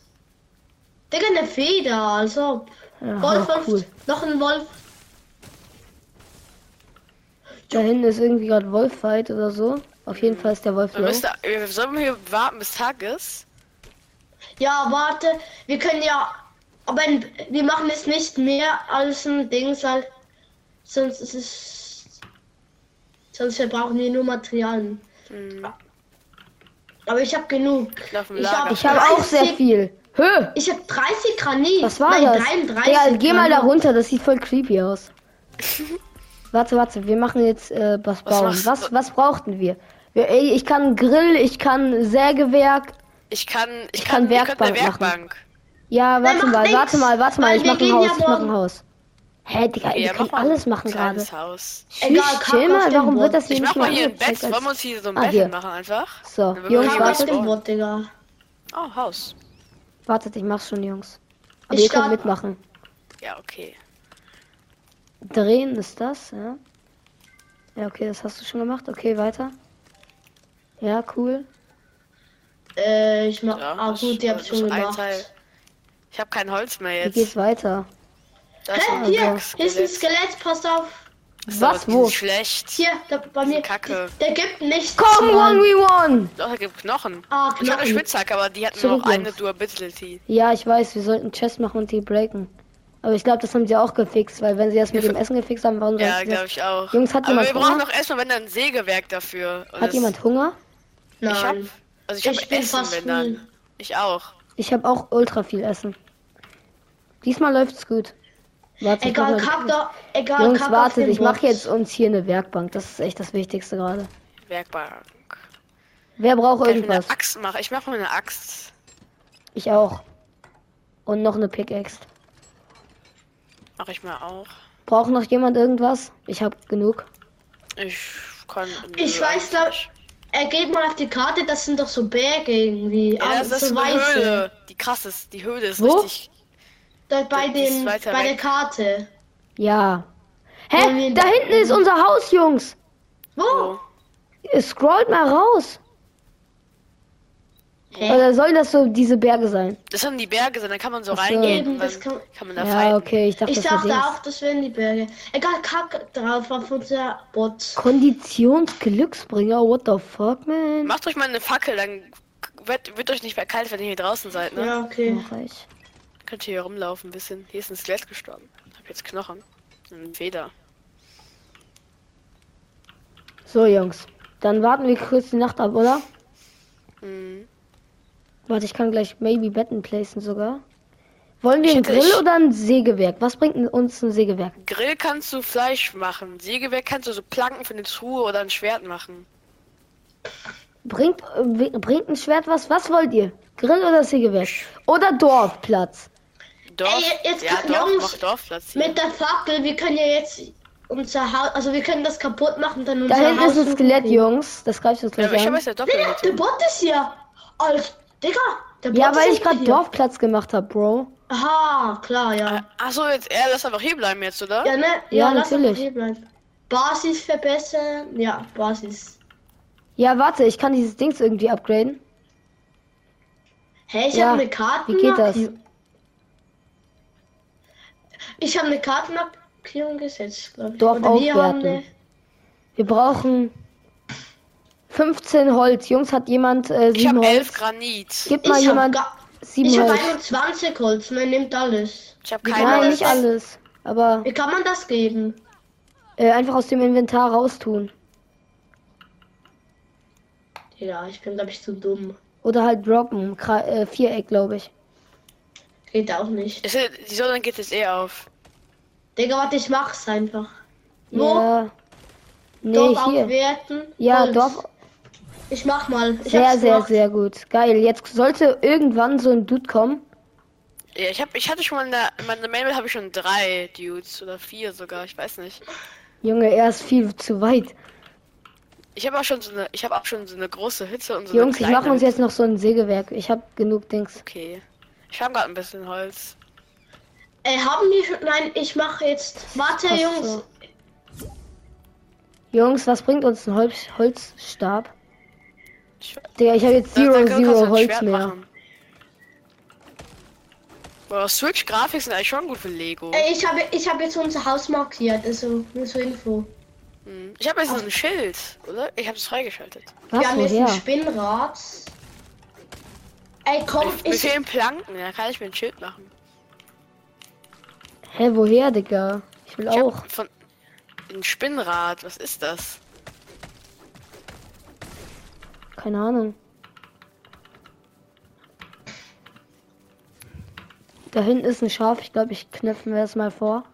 Speaker 2: Digga, eine Feder, also.
Speaker 1: Ja,
Speaker 2: Wolf, Wolf,
Speaker 1: cool.
Speaker 2: noch ein Wolf.
Speaker 1: Da hinten ist irgendwie gerade Wolffight oder so. Auf jeden Fall ist der Wolf
Speaker 3: Wir, müssen, wir sollen hier warten bis Tag ist.
Speaker 2: Ja, warte, wir können ja, aber wir machen es nicht mehr als ein Ding, weil sonst ist es, sonst verbrauchen wir nur Materialien.
Speaker 3: Hm,
Speaker 2: Aber ich habe genug. Ich
Speaker 3: Lager.
Speaker 2: hab-
Speaker 1: habe auch sehr
Speaker 2: 30
Speaker 1: viel. Hö,
Speaker 2: Ich habe 30 Granit.
Speaker 1: was war
Speaker 2: Nein,
Speaker 1: das?
Speaker 2: 33
Speaker 1: Digga, geh mal da runter, das sieht voll creepy aus. warte, warte, wir machen jetzt äh, was
Speaker 3: Was
Speaker 1: bauen. Was,
Speaker 3: du?
Speaker 1: was brauchten wir? wir ey, ich kann Grill, ich kann Sägewerk.
Speaker 3: Ich kann. Ich,
Speaker 1: Ich
Speaker 3: kann,
Speaker 1: kann
Speaker 3: eine
Speaker 1: Werkbank machen.
Speaker 3: Werkbank.
Speaker 1: Ja, warte mal,
Speaker 2: nix,
Speaker 1: warte mal, warte mal, ich
Speaker 2: wir
Speaker 1: mach ein Haus,
Speaker 2: ja
Speaker 1: ich mach ein. Haus. Hä, Digga,
Speaker 3: ja,
Speaker 1: könnt
Speaker 3: mach
Speaker 1: alles machen gerade.
Speaker 3: Haus.
Speaker 2: Egal,
Speaker 1: Tschüss, chill mal, warum wird das hier
Speaker 3: Ich
Speaker 1: nicht
Speaker 3: mach mal
Speaker 1: mehr
Speaker 3: hier ein Bett.
Speaker 1: angezeigt
Speaker 3: Wollen wir
Speaker 1: als-
Speaker 3: uns hier so ein
Speaker 1: Ah,
Speaker 3: Bett
Speaker 1: hier.
Speaker 3: machen einfach?
Speaker 1: So, Jungs,
Speaker 3: was
Speaker 1: wartet.
Speaker 3: bauen.
Speaker 2: Bot, Digga.
Speaker 3: Oh, Haus.
Speaker 1: Wartet, ich mach's schon, Jungs. Aber
Speaker 2: Ich
Speaker 1: ihr könnt mitmachen.
Speaker 3: Ja, okay.
Speaker 1: Drehen ist das, ja. Ja, okay, das hast du schon gemacht. Okay, weiter. Ja, cool.
Speaker 2: Äh, ich mach,
Speaker 3: Ja,
Speaker 2: ah gut, die hab ich schon gemacht.
Speaker 3: Teil. Ich habe kein Holz mehr
Speaker 1: Wie
Speaker 3: jetzt.
Speaker 1: geht's weiter?
Speaker 3: Da ist
Speaker 2: Hä, hier,
Speaker 3: ein
Speaker 2: hier ist ein Skelett, passt auf.
Speaker 3: Ist
Speaker 1: Was, wo?
Speaker 3: Schlecht.
Speaker 2: Hier, da, bei mir.
Speaker 3: Kacke.
Speaker 2: Der gibt nichts.
Speaker 1: Komm,
Speaker 2: Mann.
Speaker 1: 1v1!
Speaker 3: Doch, da gibt Knochen.
Speaker 2: Ah,
Speaker 3: Ich habe eine
Speaker 2: Knochen.
Speaker 3: Spitzhacke, aber die hat nur noch eine. Durability.
Speaker 1: Ja, ich weiß, wir sollten Chest machen und die breaken. Aber ich glaube, das haben sie auch gefixt, weil wenn sie das mit dem Essen gefixt haben, warum
Speaker 3: Ja, glaube ich auch.
Speaker 1: Jungs, hat
Speaker 3: aber
Speaker 1: jemand
Speaker 3: wir brauchen
Speaker 1: Hunger?
Speaker 3: doch erstmal, wenn dann ein Sägewerk dafür. Und
Speaker 1: Hat
Speaker 3: das-
Speaker 1: jemand Hunger?
Speaker 3: Ich hab,
Speaker 2: Nein.
Speaker 3: also ich,
Speaker 2: Ich
Speaker 3: hab
Speaker 2: bin
Speaker 3: Essen,
Speaker 2: fast
Speaker 3: wenn dann.
Speaker 2: full.
Speaker 3: Ich auch.
Speaker 1: Ich habe auch ultra viel Essen. Diesmal läuft's gut. Warte, ich mach
Speaker 2: Egal,
Speaker 1: mal die-
Speaker 2: kack da. Egal,
Speaker 1: Jungs,
Speaker 2: kack auf
Speaker 1: wartet,
Speaker 2: den
Speaker 1: ich mache jetzt uns hier eine Werkbank. Das ist echt das Wichtigste gerade.
Speaker 3: Werkbank.
Speaker 1: Wer braucht
Speaker 3: Kann ich mir
Speaker 1: irgendwas?
Speaker 3: eine Axt machen? Ich mache mir eine Axt.
Speaker 1: Ich auch. Und noch eine Pickaxe.
Speaker 3: Mache ich mir auch.
Speaker 1: Braucht noch jemand irgendwas? Ich habe genug.
Speaker 3: Ich kann.
Speaker 2: Ich weiß, glaub,
Speaker 3: eigentlich
Speaker 2: er geht mal auf die Karte, das sind doch so Berge irgendwie.
Speaker 3: Ja,
Speaker 2: aber
Speaker 3: das, das
Speaker 2: so
Speaker 3: ist eine
Speaker 2: weiße.
Speaker 3: Höhle. Die krass ist. Die Höhle ist
Speaker 1: Wo?
Speaker 3: richtig.
Speaker 2: Da bei,
Speaker 3: Die ist
Speaker 2: den, bei
Speaker 3: weiter
Speaker 2: der
Speaker 3: weg.
Speaker 2: Karte.
Speaker 1: Ja. Hä? Da hinten ist unser Haus, Jungs.
Speaker 2: Wo?
Speaker 1: Ihr Scrollt mal raus.
Speaker 2: Hä?
Speaker 1: Oder sollen das so diese Berge sein?
Speaker 3: Das sind die Berge, dann kann man so
Speaker 1: so.
Speaker 3: reingehen
Speaker 2: Eben, das kann-
Speaker 3: kann man da
Speaker 1: Ja,
Speaker 3: fighten.
Speaker 1: okay, ich dachte,
Speaker 2: Ich dachte auch, das wären die Berge. Egal, kack drauf auf unser Bot.
Speaker 1: Konditionsglücksbringer, what the fuck, man?
Speaker 3: Macht euch mal eine Fackel, dann wird, wird euch nicht mehr kalt, wenn ihr hier draußen seid, ne?
Speaker 2: Ja, okay.
Speaker 1: Mach ich.
Speaker 3: Könnt ihr hier rumlaufen ein bisschen. Hier ist ein Skelett gestorben. Hab jetzt Knochen. Und eine Feder.
Speaker 1: So, Jungs. Dann warten wir kurz die Nacht ab, oder?
Speaker 3: Mhm.
Speaker 1: Warte, ich kann gleich maybe Betten placen sogar. Wollen wir
Speaker 3: Ich
Speaker 1: ein
Speaker 3: hätte-
Speaker 1: Grill
Speaker 3: ich-
Speaker 1: oder ein Sägewerk? Was bringt uns ein Sägewerk?
Speaker 3: Grill kannst du Fleisch machen. Sägewerk kannst du so Planken für eine Truhe oder ein Schwert machen.
Speaker 1: Bringt, äh, bringt ein Schwert was? Was wollt ihr? Grill oder Sägewerk? Oder Dorfplatz?
Speaker 3: Dorf,
Speaker 2: Ey, jetzt
Speaker 3: ja,
Speaker 2: kann-
Speaker 3: Dorf, Dorfplatz hier.
Speaker 2: Mit der Fackel, wir können ja jetzt unser Haus, also wir können das kaputt machen, dann unser
Speaker 1: Da hinten ist ein Skelett. Jungs. Das greift uns
Speaker 3: Ja,
Speaker 1: gleich
Speaker 3: aber ich habe
Speaker 1: an.
Speaker 3: jetzt ja
Speaker 2: Nee, der. Bot ist hier. Als, Digga,
Speaker 1: Ja, weil ich gerade. Dorfplatz gemacht habe, Bro.
Speaker 2: Aha, klar, ja.
Speaker 3: Achso, jetzt er lass einfach hier bleiben jetzt, oder?
Speaker 2: Ja, ne?
Speaker 1: Ja,
Speaker 2: Ja, lass
Speaker 1: natürlich.
Speaker 2: einfach hier bleiben. Basis verbessern. Ja, Basis.
Speaker 1: Ja, warte, ich kann dieses Dings irgendwie upgraden.
Speaker 2: Hey, ich
Speaker 1: Ja,
Speaker 2: habe eine Karte.
Speaker 1: wie geht das?
Speaker 2: Ich habe eine Kartenmarkierung gesetzt, glaube ich.
Speaker 1: Dorf
Speaker 2: wir eine.
Speaker 1: Wir brauchen 15 Holz. Jungs, hat jemand äh,
Speaker 3: Ich
Speaker 1: 7
Speaker 3: habe elf
Speaker 1: Holz?
Speaker 3: Granit.
Speaker 1: Gib mal
Speaker 2: Ich habe
Speaker 1: jemand
Speaker 2: ga-
Speaker 1: 7
Speaker 2: ich hab
Speaker 1: Holz.
Speaker 2: 21 Holz, man nimmt alles.
Speaker 3: Ich habe keine
Speaker 1: Nein, nicht alles. Aber
Speaker 2: Wie kann man das geben?
Speaker 1: äh, einfach aus dem Inventar raustun.
Speaker 2: Ja, ich bin, glaube ich, zu dumm.
Speaker 1: Oder halt droppen. Kra äh, Viereck, glaube ich.
Speaker 2: Geht auch nicht.
Speaker 3: Es ist- Die Sonne geht jetzt eh auf.
Speaker 2: Digga, warte, ich mach's einfach. Wo?
Speaker 1: Ja. Nee,
Speaker 2: Dorf
Speaker 1: hier.
Speaker 2: aufwerten.
Speaker 1: Ja,
Speaker 2: Holz.
Speaker 1: Dorf.
Speaker 2: Ich mach mal. Ich
Speaker 1: Sehr, sehr,
Speaker 2: gemacht.
Speaker 1: sehr gut. Geil. Jetzt sollte irgendwann so ein Dude kommen.
Speaker 3: Ja, ich hab, ich hatte schon mal in, der, in meiner Mail habe ich schon drei Dudes oder vier sogar, ich weiß nicht.
Speaker 1: Junge, er ist viel zu weit.
Speaker 3: Ich habe auch schon so eine, ich habe auch schon so eine große Hütte und so
Speaker 1: Jungs,
Speaker 3: eine
Speaker 1: ich mache uns jetzt noch so ein Sägewerk. Ich habe genug Dings.
Speaker 3: Okay. Ich habe gerade ein bisschen Holz.
Speaker 2: Ey, haben die schon. Nein, ich mache jetzt. Warte, Jungs.
Speaker 1: so. Jungs, was bringt uns ein Holz Holzstab?
Speaker 3: Ich,
Speaker 1: Digga, ich habe jetzt
Speaker 3: Dann-
Speaker 1: Zero,
Speaker 3: dann du
Speaker 1: Zero
Speaker 3: ein
Speaker 1: Holz mehr.
Speaker 3: machen. Boah, Switch-Grafik sind eigentlich schon gut für Lego.
Speaker 2: Ey, ich habe ich hab jetzt unser Haus markiert. Also, nur zur Info.
Speaker 3: Hm. Ich habe jetzt so ein Schild, oder? Ich habe es freigeschaltet.
Speaker 2: Wir
Speaker 1: Was,
Speaker 2: haben jetzt ein? Spinnrad. Ey, komm,
Speaker 3: Mir
Speaker 2: ich.
Speaker 3: fehlen Planken, da kann ich mir ein Schild machen.
Speaker 1: Hä, woher, Digga? Ich will
Speaker 3: Ich
Speaker 1: auch.
Speaker 3: von ein Spinnrad, was ist das?
Speaker 1: Keine Ahnung. Da hinten ist ein Schaf. Ich glaube, ich knöpfen wir es mal vor.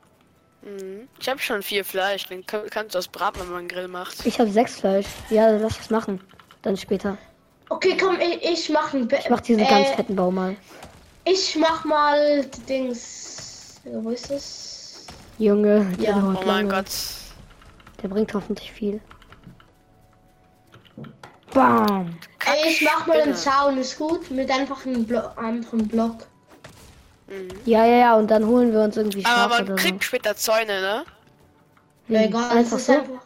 Speaker 3: Hm. Ich habe schon vier Fleisch, den kann, kannst du das braten, wenn man einen Grill macht.
Speaker 1: Ich habe sechs Fleisch. Ja, lass es machen. Dann später.
Speaker 2: Okay, komm, ich, ich mach ein Be
Speaker 1: Ich mach diesen
Speaker 2: äh,
Speaker 1: ganz fetten Bau mal.
Speaker 2: Ich mach mal die Dings. Wo ist es?
Speaker 1: Junge,
Speaker 2: Ja.
Speaker 3: Oh mein
Speaker 1: lange.
Speaker 3: Gott.
Speaker 1: der bringt hoffentlich viel. Bam.
Speaker 2: Ey, ich mach mal einen. Zaun, ist gut. Mit einfach einem Blo anderen Block.
Speaker 3: Mhm.
Speaker 1: Ja, ja, ja. Und dann holen wir uns irgendwie
Speaker 3: Aber man
Speaker 1: oder
Speaker 3: kriegt später Zäune, ne?
Speaker 1: so.
Speaker 2: Ja,
Speaker 1: Hm,
Speaker 2: egal, es
Speaker 1: Einfach
Speaker 2: ist
Speaker 1: so.
Speaker 2: einfach.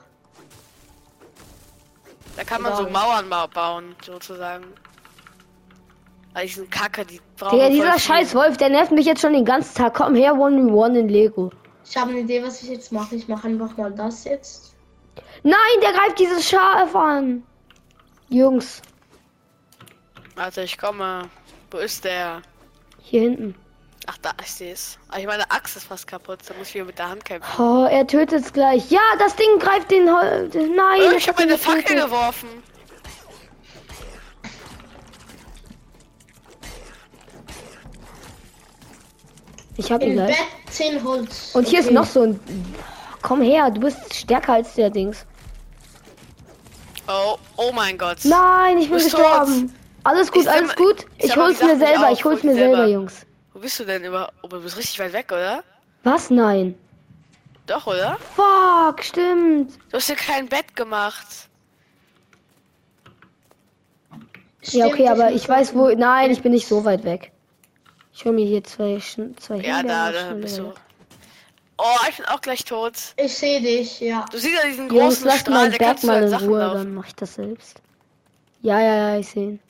Speaker 3: Da kann man so
Speaker 2: Egal.
Speaker 3: Mauern ba bauen, sozusagen. Weil die sind kacke, die brauchen
Speaker 1: Digga,
Speaker 3: voll
Speaker 1: dieser scheiß Wolf, der nervt mich jetzt schon den ganzen Tag. Komm her, One One in Lego.
Speaker 2: Ich habe eine Idee, was ich jetzt mache. Ich mache einfach mal das jetzt.
Speaker 1: Nein, der greift dieses Schaf an. Jungs,
Speaker 3: Warte, ich komme. Wo ist der?
Speaker 1: hier hinten.
Speaker 3: Ach, da, ich sehe es. Aber ich meine Axt ist fast kaputt, da muss ich wieder mit der Hand kämpfen.
Speaker 1: Oh, er tötet es gleich. Ja, das Ding greift den Hol Nein,
Speaker 3: Oh,
Speaker 1: das
Speaker 3: ich habe
Speaker 1: hat ihn
Speaker 3: eine Fackel
Speaker 1: getötet.
Speaker 3: geworfen.
Speaker 1: Ich hab ihn gleich.
Speaker 2: Bett 10 Holz.
Speaker 1: Und hier ist noch so ein. Komm her, du bist stärker als der Dings.
Speaker 3: Oh, oh mein Gott.
Speaker 1: Nein, ich bin
Speaker 3: bist
Speaker 1: gestorben. Alles gut,
Speaker 3: Ich
Speaker 1: alles gut.
Speaker 3: ich
Speaker 1: Ich hol's mir selber,
Speaker 3: auf,
Speaker 1: ich hol's mir selber. Jungs.
Speaker 3: Wo bist du denn über? Oh, du bist richtig weit weg, oder?
Speaker 1: Was? Nein.
Speaker 3: Doch, oder?
Speaker 1: Fuck, stimmt.
Speaker 3: Du hast hier kein Bett gemacht.
Speaker 1: Ja, okay,
Speaker 2: Stimmt,
Speaker 1: aber ich weiß wo. Nein, ich bin nicht so weit weg. Ich hol mir hier zwei, Schn- zwei
Speaker 3: Ja, da,
Speaker 1: Himbeeren
Speaker 3: da
Speaker 1: schnell
Speaker 3: bist du.
Speaker 1: wieder.
Speaker 3: Oh, ich bin auch gleich tot.
Speaker 2: Ich sehe dich, ja.
Speaker 3: Du siehst ja diesen
Speaker 1: Jungs,
Speaker 3: großen
Speaker 1: lasst
Speaker 3: Strahl, der
Speaker 1: Berg mal
Speaker 3: an
Speaker 1: in
Speaker 3: Sachen
Speaker 1: Ruhe,
Speaker 3: laufen.
Speaker 1: dann mach ich das selbst. Ja, ja, ja, ich sehe ihn.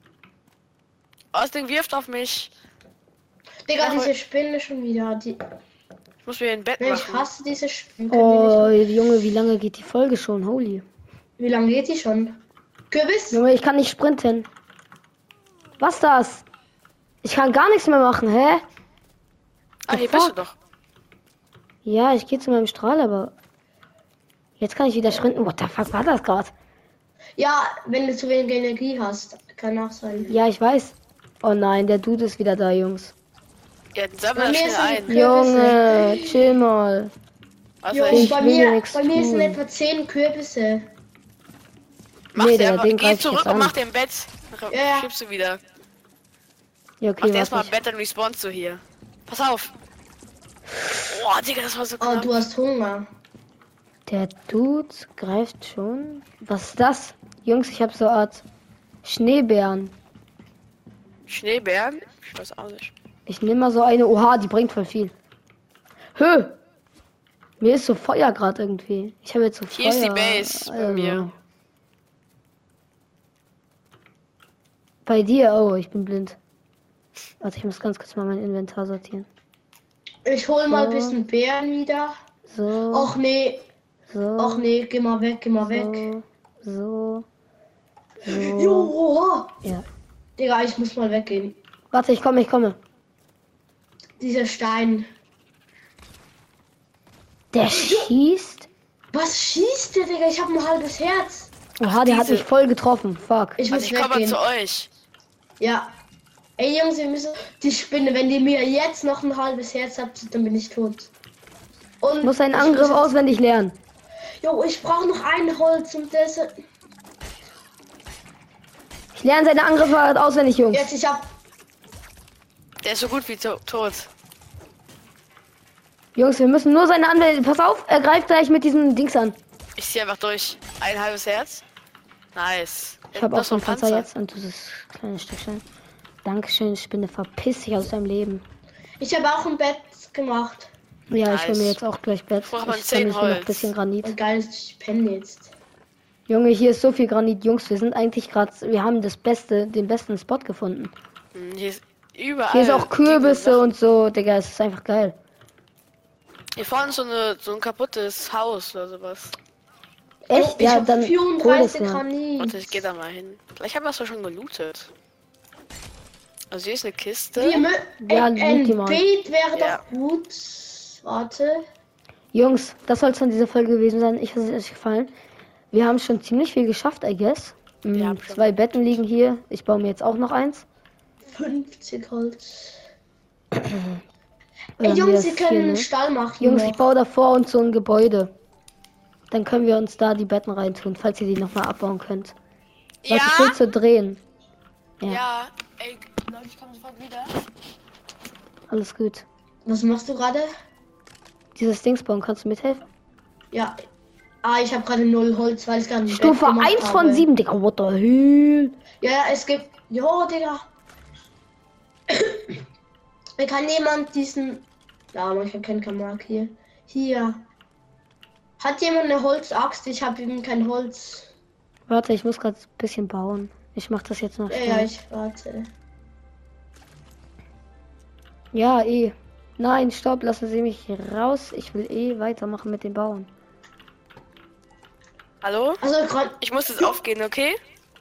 Speaker 3: Austin wirft auf mich.
Speaker 2: Digga,
Speaker 3: Ja,
Speaker 2: diese Spinne schon wieder. Die,
Speaker 3: Ich muss mir ein Bett
Speaker 2: nee, ich
Speaker 3: machen.
Speaker 2: hasse diese Spinnen. Können
Speaker 1: Oh,
Speaker 2: die
Speaker 1: Junge, wie lange geht die Folge schon? Holy.
Speaker 2: Wie lange geht die schon? Kürbis?
Speaker 1: Junge, ich kann nicht sprinten. Was das? Ich kann gar nichts mehr machen, hä?
Speaker 3: Ah, hier bist du doch.
Speaker 1: Ja, ich gehe zu meinem Strahl, aber jetzt kann ich wieder sprinten. What the fuck war das gerade?
Speaker 2: Ja, wenn du zu wenig Energie hast. Kann auch sein.
Speaker 1: Ja, ich weiß. Oh nein, der Dude ist wieder da, Jungs.
Speaker 3: Ja, dann
Speaker 2: Bei
Speaker 3: sammel
Speaker 2: mir
Speaker 3: schnell
Speaker 2: ist ein-
Speaker 3: ein.
Speaker 1: Junge, chill mal.
Speaker 3: Also
Speaker 2: Jo,
Speaker 3: ich
Speaker 2: bei
Speaker 1: will
Speaker 2: mir, bei mir sind etwa 10 Kürbisse.
Speaker 3: mach
Speaker 1: Nee,
Speaker 3: dir
Speaker 1: der-
Speaker 3: einfach,
Speaker 1: den
Speaker 3: geh zurück
Speaker 1: jetzt
Speaker 3: und mach dir ein Bett.
Speaker 2: Ja,
Speaker 3: schiebst du wieder.
Speaker 1: Ja,
Speaker 3: Mach
Speaker 1: okay,
Speaker 3: dir erstmal Bett, dann respawnst du hier. Pass auf. Boah, Digga, das war so
Speaker 2: Oh,
Speaker 3: knapp.
Speaker 2: du hast Hunger.
Speaker 1: Der Dude greift schon. Was ist das? Jungs, ich habe so eine Art Schneebären.
Speaker 3: Schneebären? Ich weiß auch nicht.
Speaker 1: Ich nehme mal so eine. Oha, die bringt voll viel. Hö! Mir ist so Feuer gerade irgendwie. Ich habe jetzt so
Speaker 3: Hier
Speaker 1: Feuer.
Speaker 3: ist die Base bei
Speaker 1: also.
Speaker 3: mir.
Speaker 1: Bei dir? Oh, ich bin blind. Warte, ich muss ganz kurz mal mein Inventar sortieren.
Speaker 2: Ich hol mal ein
Speaker 1: So.
Speaker 2: bisschen Beeren wieder.
Speaker 1: So.
Speaker 2: Och nee,
Speaker 1: so.
Speaker 2: och nee, geh mal weg, geh mal weg.
Speaker 1: So. So. So.
Speaker 2: Jo,
Speaker 1: Ja.
Speaker 2: Digga, ich muss mal weggehen.
Speaker 1: Warte, ich komme, ich komme.
Speaker 2: Dieser Stein.
Speaker 1: Der schießt.
Speaker 2: Was schießt der, Digga? Ich hab ein halbes Herz.
Speaker 1: Oha, der hat mich voll getroffen. Fuck.
Speaker 2: Ich muss
Speaker 3: Also ich komme mal
Speaker 2: weggehen.
Speaker 3: zu euch.
Speaker 2: Ja. Ey Jungs, wir müssen. Die Spinne, wenn die mir jetzt noch ein halbes Herz hat, dann bin ich tot. Und
Speaker 1: Ich muss einen Angriff
Speaker 2: muss-
Speaker 1: auswendig lernen.
Speaker 2: Jo, ich brauche noch ein Holz und das.
Speaker 1: Ich lerne seine Angriffe auswendig, Jungs.
Speaker 2: Jetzt, ich hab.
Speaker 3: Der ist so gut wie to tot.
Speaker 1: Jungs, wir müssen nur seine Anwälte. Pass auf, er greift gleich mit diesen Dings an.
Speaker 3: Ich ziehe einfach durch. Ein halbes Herz. Nice.
Speaker 1: Ich habe auch so ein
Speaker 3: ist
Speaker 1: Panzer jetzt und dieses kleine Stückchen. Dankeschön, Spinne, verpiss dich aus deinem Leben.
Speaker 2: Ich habe auch ein Bett gemacht.
Speaker 1: Ja, ich will
Speaker 3: Nice.
Speaker 1: mir jetzt auch gleich Bett.
Speaker 3: braucht man
Speaker 1: Ich
Speaker 3: zehn
Speaker 1: sammle hier noch ein
Speaker 3: Holz.
Speaker 1: bisschen Granit.
Speaker 2: Und geil, ich penne jetzt.
Speaker 1: Junge, hier ist so viel Granit. Jungs, wir sind eigentlich gerade, wir haben das beste, den besten Spot gefunden.
Speaker 3: Hm, Hier ist überall.
Speaker 1: Hier ist auch Kürbisse und so, Digga, es ist einfach geil.
Speaker 3: Hier vorne ist so, eine, so ein kaputtes Haus oder sowas.
Speaker 1: Echt?
Speaker 2: ich
Speaker 1: ja,
Speaker 2: hab
Speaker 1: dann hol das
Speaker 2: 34
Speaker 1: mal.
Speaker 2: Granit.
Speaker 3: Und ich gehe da mal hin. Vielleicht haben wir es doch schon gelootet. Also hier ist eine Kiste.
Speaker 2: Wir
Speaker 1: Ja,
Speaker 2: ein. Beet wäre
Speaker 3: Ja.
Speaker 2: doch gut. Warte.
Speaker 1: Jungs, das soll es von dieser Folge gewesen sein. Ich hoffe, es hat euch gefallen. Wir haben schon ziemlich viel geschafft, I guess.
Speaker 3: Wir haben schon-
Speaker 1: Zwei Betten liegen hier. Ich baue mir jetzt auch noch eins.
Speaker 2: 50 Holz. Ey, Jungs, Sie können einen
Speaker 1: ne?
Speaker 2: Stall machen.
Speaker 1: Jungs,
Speaker 2: noch.
Speaker 1: ich baue davor uns so ein Gebäude. Dann können wir uns da die Betten reintun, falls ihr die nochmal abbauen könnt. Was
Speaker 3: ja,
Speaker 1: ich will zu drehen. Ja.
Speaker 3: ja. Ey, Leute, ich komme sofort wieder.
Speaker 1: Alles gut.
Speaker 2: Was machst du gerade?
Speaker 1: Dieses Dings bauen, kannst du mithelfen?
Speaker 2: Ja. Ah, ich habe gerade null Holz, weil ich ein Bett
Speaker 1: Stufe
Speaker 2: gemacht
Speaker 1: 1 von
Speaker 2: habe.
Speaker 1: 7, Digga. What the hell?
Speaker 2: Ja, ja, es gibt. Jo, Digga. Kann jemand diesen. Ja, man kann keinen Mark hier. Hier. Hat jemand eine Holzaxt? Ich habe eben kein Holz.
Speaker 1: Warte, ich muss gerade ein bisschen bauen. Ich mach das jetzt noch.
Speaker 2: Ja, ja, ich warte.
Speaker 1: Ja, eh. Nein, stopp, lassen Sie mich raus. Ich will eh weitermachen mit dem Bauen.
Speaker 3: Hallo?
Speaker 2: Also.
Speaker 3: Ich muss jetzt aufgehen, okay?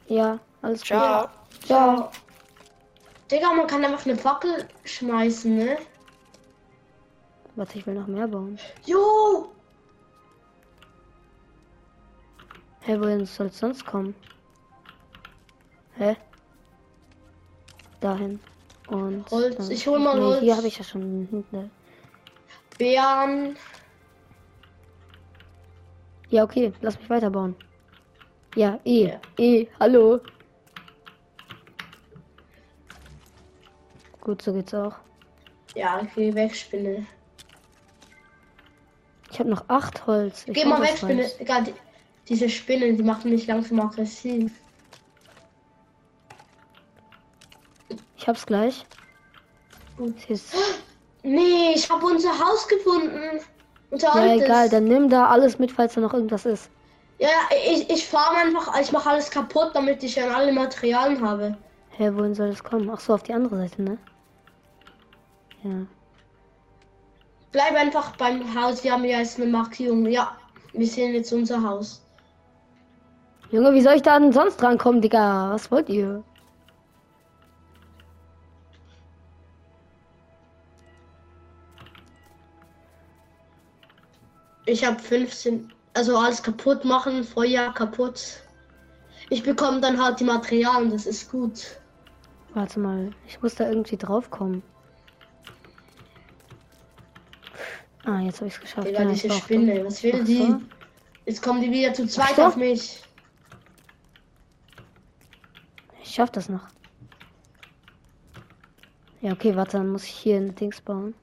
Speaker 1: Ja, alles
Speaker 3: Ciao.
Speaker 1: gut. Ciao.
Speaker 2: Digga, man kann einfach eine Fackel schmeißen, ne?
Speaker 1: Warte, ich will noch mehr bauen.
Speaker 2: Jo!
Speaker 1: Hä, wohin soll es sonst kommen? Hä? Dahin. Und.
Speaker 2: Holz, ich hol mal
Speaker 1: nee,
Speaker 2: Holz.
Speaker 1: Hier habe ich ja schon. Ne.
Speaker 2: Bären.
Speaker 1: Ja, okay, lass mich weiterbauen. Ja, eh,
Speaker 2: Ja.
Speaker 1: eh, hallo. Gut, so geht's auch.
Speaker 2: Ja, ich geh weg, Spinne.
Speaker 1: Ich habe noch acht Holz. Ich
Speaker 2: Geh mal weg, Spinne. Digga, die, diese Spinnen, die machen mich langsam aggressiv.
Speaker 1: Ich hab's gleich. Hier ist,
Speaker 2: Nee, ich habe unser Haus gefunden. Unser
Speaker 1: ja,
Speaker 2: altes.
Speaker 1: egal, dann nimm da alles mit, falls da noch irgendwas ist.
Speaker 2: Ja, ich, ich farm einfach, ich mache alles kaputt, damit ich dann alle Materialien habe.
Speaker 1: Hä, wohin soll es kommen? Ach so, auf die andere Seite, ne? Ja.
Speaker 2: Bleib einfach beim Haus. Wir haben ja jetzt eine Markierung. Ja, wir sehen jetzt unser Haus.
Speaker 1: Junge, wie soll ich da denn sonst drankommen, Digga? Was wollt ihr?
Speaker 2: Ich habe 15. Also alles kaputt machen, Feuer kaputt. Ich bekomme dann halt die Materialien, das ist gut.
Speaker 1: Warte mal, ich muss da irgendwie draufkommen. Ah, jetzt habe ich es geschafft.
Speaker 2: Digga,
Speaker 1: Ja,
Speaker 2: diese Spinne, was will
Speaker 1: Ach
Speaker 2: die?
Speaker 1: so.
Speaker 2: Jetzt kommen die wieder zu zweit
Speaker 1: so.
Speaker 2: auf mich.
Speaker 1: Ich schaff das noch. Ja, okay, warte, dann muss ich hier ein Dings bauen.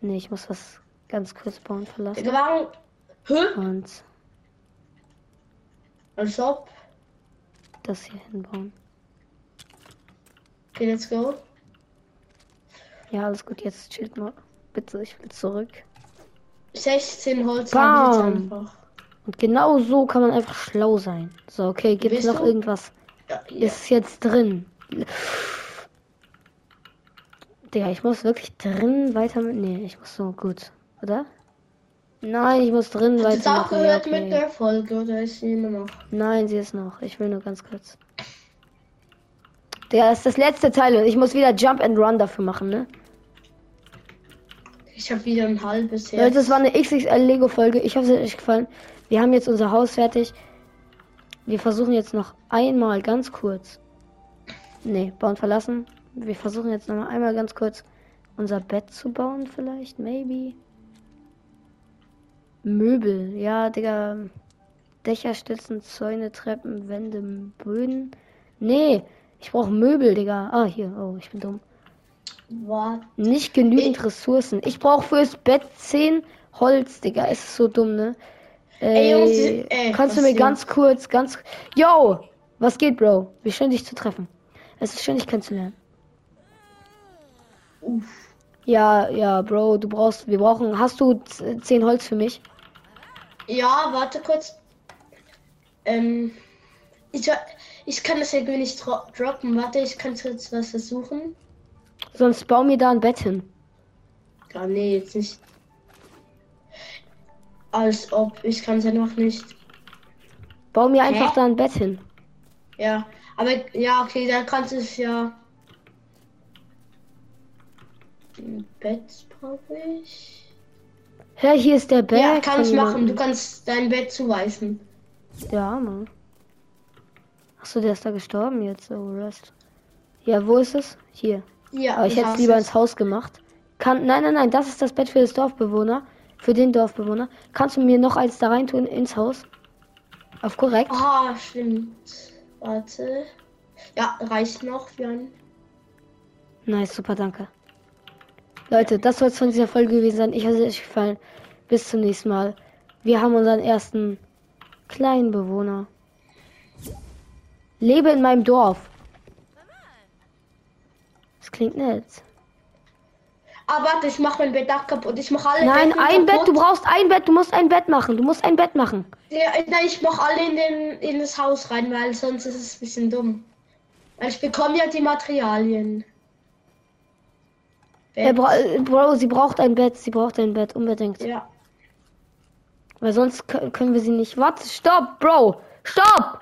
Speaker 1: Nee, ich muss was ganz kurz bauen verlassen.
Speaker 2: Digga, warum? Hä?
Speaker 1: Und
Speaker 2: Als ob.
Speaker 1: das hier hinbauen.
Speaker 2: Okay, let's go.
Speaker 1: Ja, alles gut, jetzt chillt mal. Bitte, ich will zurück.
Speaker 2: 16 Holz
Speaker 1: Bam.
Speaker 2: habe ich jetzt einfach.
Speaker 1: Und genau so kann man einfach schlau sein. So, okay, gibt's
Speaker 2: Bist
Speaker 1: noch
Speaker 2: du?
Speaker 1: irgendwas?
Speaker 2: Ja, ja.
Speaker 1: Ist jetzt drin. Digga, ich muss wirklich drin weiter mit. Nee, ich muss so gut, oder? Nein, ich muss drin
Speaker 2: Hast du jetzt
Speaker 1: weiter.
Speaker 2: auch gehört mit der Folge oder ist sie immer noch?
Speaker 1: Nein, sie ist noch. Ich will nur ganz kurz. Der ist das letzte Teil und ich muss wieder Jump and Run dafür machen, ne?
Speaker 2: Ich habe wieder ein halbes
Speaker 1: Leute,
Speaker 2: Herz.
Speaker 1: das war eine XXL Lego Folge. Ich hoffe, es hat euch gefallen. Wir haben jetzt unser Haus fertig. Wir versuchen jetzt noch einmal ganz kurz. Nee, bauen verlassen. Wir versuchen jetzt noch mal einmal ganz kurz unser Bett zu bauen, vielleicht, maybe. Möbel, ja, Digga. Dächer, Stützen, Zäune, Treppen, Wände, Böden. Nee, ich brauche Möbel, Digga. Ah, hier. Oh, ich bin dumm.
Speaker 2: What?
Speaker 1: Nicht genügend Ressourcen. Ich brauche fürs Bett 10 Holz, Digga. Es ist so dumm, ne?
Speaker 2: Ey,
Speaker 1: Ey,
Speaker 2: Jungs, ey,
Speaker 1: kannst du mir
Speaker 2: denn?
Speaker 1: ganz kurz, ganz. Yo! Was geht, Bro? Wie schön dich zu treffen. Es ist schön, dich kennenzulernen.
Speaker 2: Uff.
Speaker 1: Ja, ja, Bro, du brauchst, wir brauchen, hast du z- 10 Holz für mich?
Speaker 2: Ja, warte kurz. Ähm, ich, ich kann das irgendwie nicht dro droppen. Warte, ich kann jetzt was versuchen.
Speaker 1: Sonst bau mir da ein Bett hin.
Speaker 2: Ja, nee, jetzt nicht. Als ob. Ich kann es einfach nicht.
Speaker 1: Bau mir einfach
Speaker 2: Hä?
Speaker 1: da ein Bett hin.
Speaker 2: Ja, aber ja, okay, dann kannst du es ja. Ein Bett brauche ich.
Speaker 1: Ja, hier ist der Berg.
Speaker 2: ja, kannst
Speaker 1: von
Speaker 2: machen. Du kannst dein Bett zuweisen.
Speaker 1: Ja, Mann. Achso, der ist da gestorben jetzt. Oh, Rest. Ja, wo ist es? Hier.
Speaker 2: Ja,
Speaker 1: Aber ich hätte es lieber ins Haus gemacht. Kann, nein, nein, nein, das ist das Bett für das Dorfbewohner. Für den Dorfbewohner. Kannst du mir noch eins da rein tun ins Haus? Auf korrekt?
Speaker 2: Ah, stimmt. Warte. Ja, reicht noch für ein.
Speaker 1: Nice, super, danke. Leute, das soll es von dieser Folge gewesen sein. Ich hoffe, es euch gefallen. Bis zum nächsten Mal. Wir haben unseren ersten kleinen Bewohner. Lebe in meinem Dorf. Das klingt nett.
Speaker 2: Ah, warte, ich mach mein Bett kaputt. Ich mach alle
Speaker 1: Nein,
Speaker 2: Betten
Speaker 1: ein Bett,
Speaker 2: kaputt.
Speaker 1: du brauchst ein Bett, du musst ein Bett machen. Du musst ein Bett machen.
Speaker 2: Ja, nein, ich mach alle in, den, in das Haus rein, weil sonst ist es ein bisschen dumm. Weil ich bekomme ja die Materialien.
Speaker 1: Er bra Bro, sie braucht ein Bett, sie braucht ein Bett, unbedingt.
Speaker 2: ja.
Speaker 1: Weil sonst kö- können wir sie nicht. Warte, stopp, Bro! Stopp!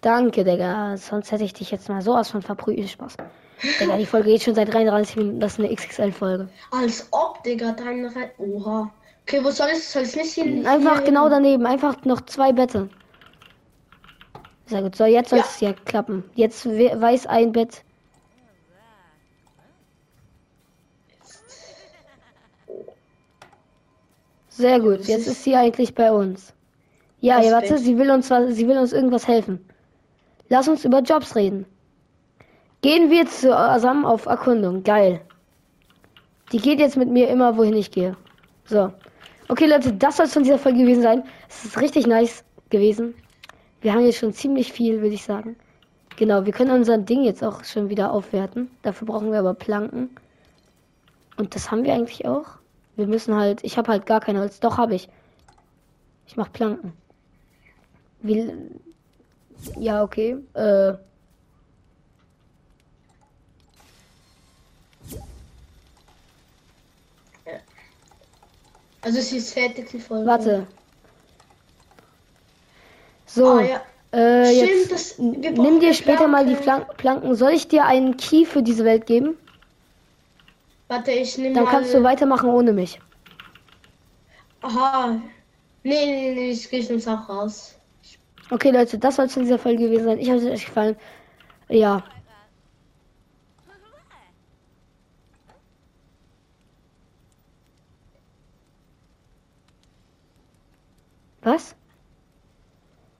Speaker 1: Danke, Digga. Sonst hätte ich dich jetzt mal sowas von verprügelt. Spaß. Digga, die Folge geht schon seit 33 Minuten. Das ist eine XXL-Folge.
Speaker 2: Als ob, Digga, dein Re Oha. Okay, wo soll es? Soll es nicht hin?
Speaker 1: Einfach genau
Speaker 2: hin?
Speaker 1: daneben. Einfach noch zwei Betten. Sehr gut. So, jetzt soll
Speaker 2: Ja.
Speaker 1: es ja klappen. Jetzt we- weiß ein Bett. Sehr gut.
Speaker 2: das
Speaker 1: Jetzt
Speaker 2: ist-
Speaker 1: sie eigentlich bei uns. Ja, ja, warte, sie will uns was, sie will uns irgendwas helfen. Lass uns über Jobs reden. Gehen wir zusammen auf Erkundung. Geil. Die geht jetzt mit mir immer, wohin ich gehe. So. Okay, Leute, das soll es von dieser Folge gewesen sein. Es ist richtig nice gewesen. Wir haben jetzt schon ziemlich viel, würde ich sagen. Genau, wir können unser Ding jetzt auch schon wieder aufwerten. Dafür brauchen wir aber Planken. Und das haben wir eigentlich auch. Wir müssen halt. Ich habe halt gar kein Holz. Doch habe ich. Ich mach Planken. Will. Ja, okay. Äh.
Speaker 2: Also sie ist fertig die Folge.
Speaker 1: Warte. So.
Speaker 2: Ah, ja.
Speaker 1: äh,
Speaker 2: Stimmt,
Speaker 1: jetzt
Speaker 2: das,
Speaker 1: nimm dir später Planken. mal die Planken. Soll ich dir einen Key für diese Welt geben?
Speaker 2: Warte, ich nehme
Speaker 1: Dann
Speaker 2: mal...
Speaker 1: kannst du weitermachen ohne mich.
Speaker 2: Aha. Nee, nee, nee, ich gehe sonst auch raus.
Speaker 1: Okay, Leute, das soll es in dieser Folge gewesen sein. Ich hoffe, es hat euch gefallen. Ja. Was?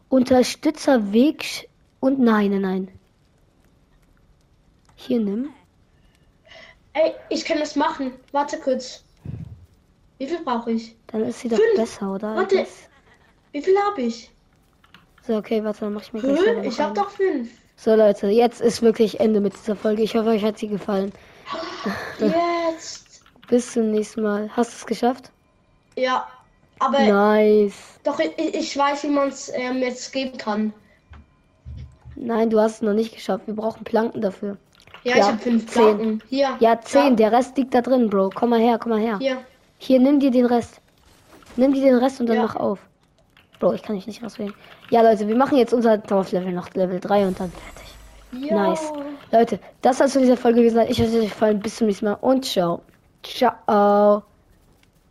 Speaker 1: Unterstützer Weg sch- und nein, nein, nein. Hier nimm.
Speaker 2: Ey, ich kann das machen. Warte kurz. Wie viel brauche ich?
Speaker 1: Dann ist sie doch
Speaker 2: Fünf.
Speaker 1: besser, oder?
Speaker 2: Warte. Wie viel habe ich?
Speaker 1: So, okay, warte, dann mach ich mir selber
Speaker 2: Ich habe doch fünf.
Speaker 1: So, Leute, jetzt ist wirklich Ende mit dieser Folge. Ich hoffe, euch hat sie gefallen.
Speaker 2: Jetzt.
Speaker 1: Bis zum nächsten Mal. Hast du es geschafft?
Speaker 2: Ja. Aber
Speaker 1: Nice.
Speaker 2: doch, ich, ich weiß, wie man es ähm, jetzt geben kann.
Speaker 1: Nein, du hast es noch nicht geschafft. Wir brauchen Planken dafür.
Speaker 2: Ja,
Speaker 1: Ja,
Speaker 2: ich habe fünf
Speaker 1: zehn.
Speaker 2: Hier.
Speaker 1: Ja, zehn. Der Rest liegt da drin, Bro. Komm mal her, komm mal her.
Speaker 2: Hier.
Speaker 1: Hier, nimm dir den Rest. Nimm dir den Rest und dann
Speaker 2: Ja.
Speaker 1: mach auf. Bro, ich kann dich nicht rauswählen. Ja, Leute, wir machen jetzt unser Dorflevel noch Level 3 und dann fertig.
Speaker 2: Ja.
Speaker 1: Nice. Leute, das soll es von dieser Folge gewesen sein. Ich hoffe, es hat euch gefallen. Bis zum nächsten Mal und ciao. Ciao.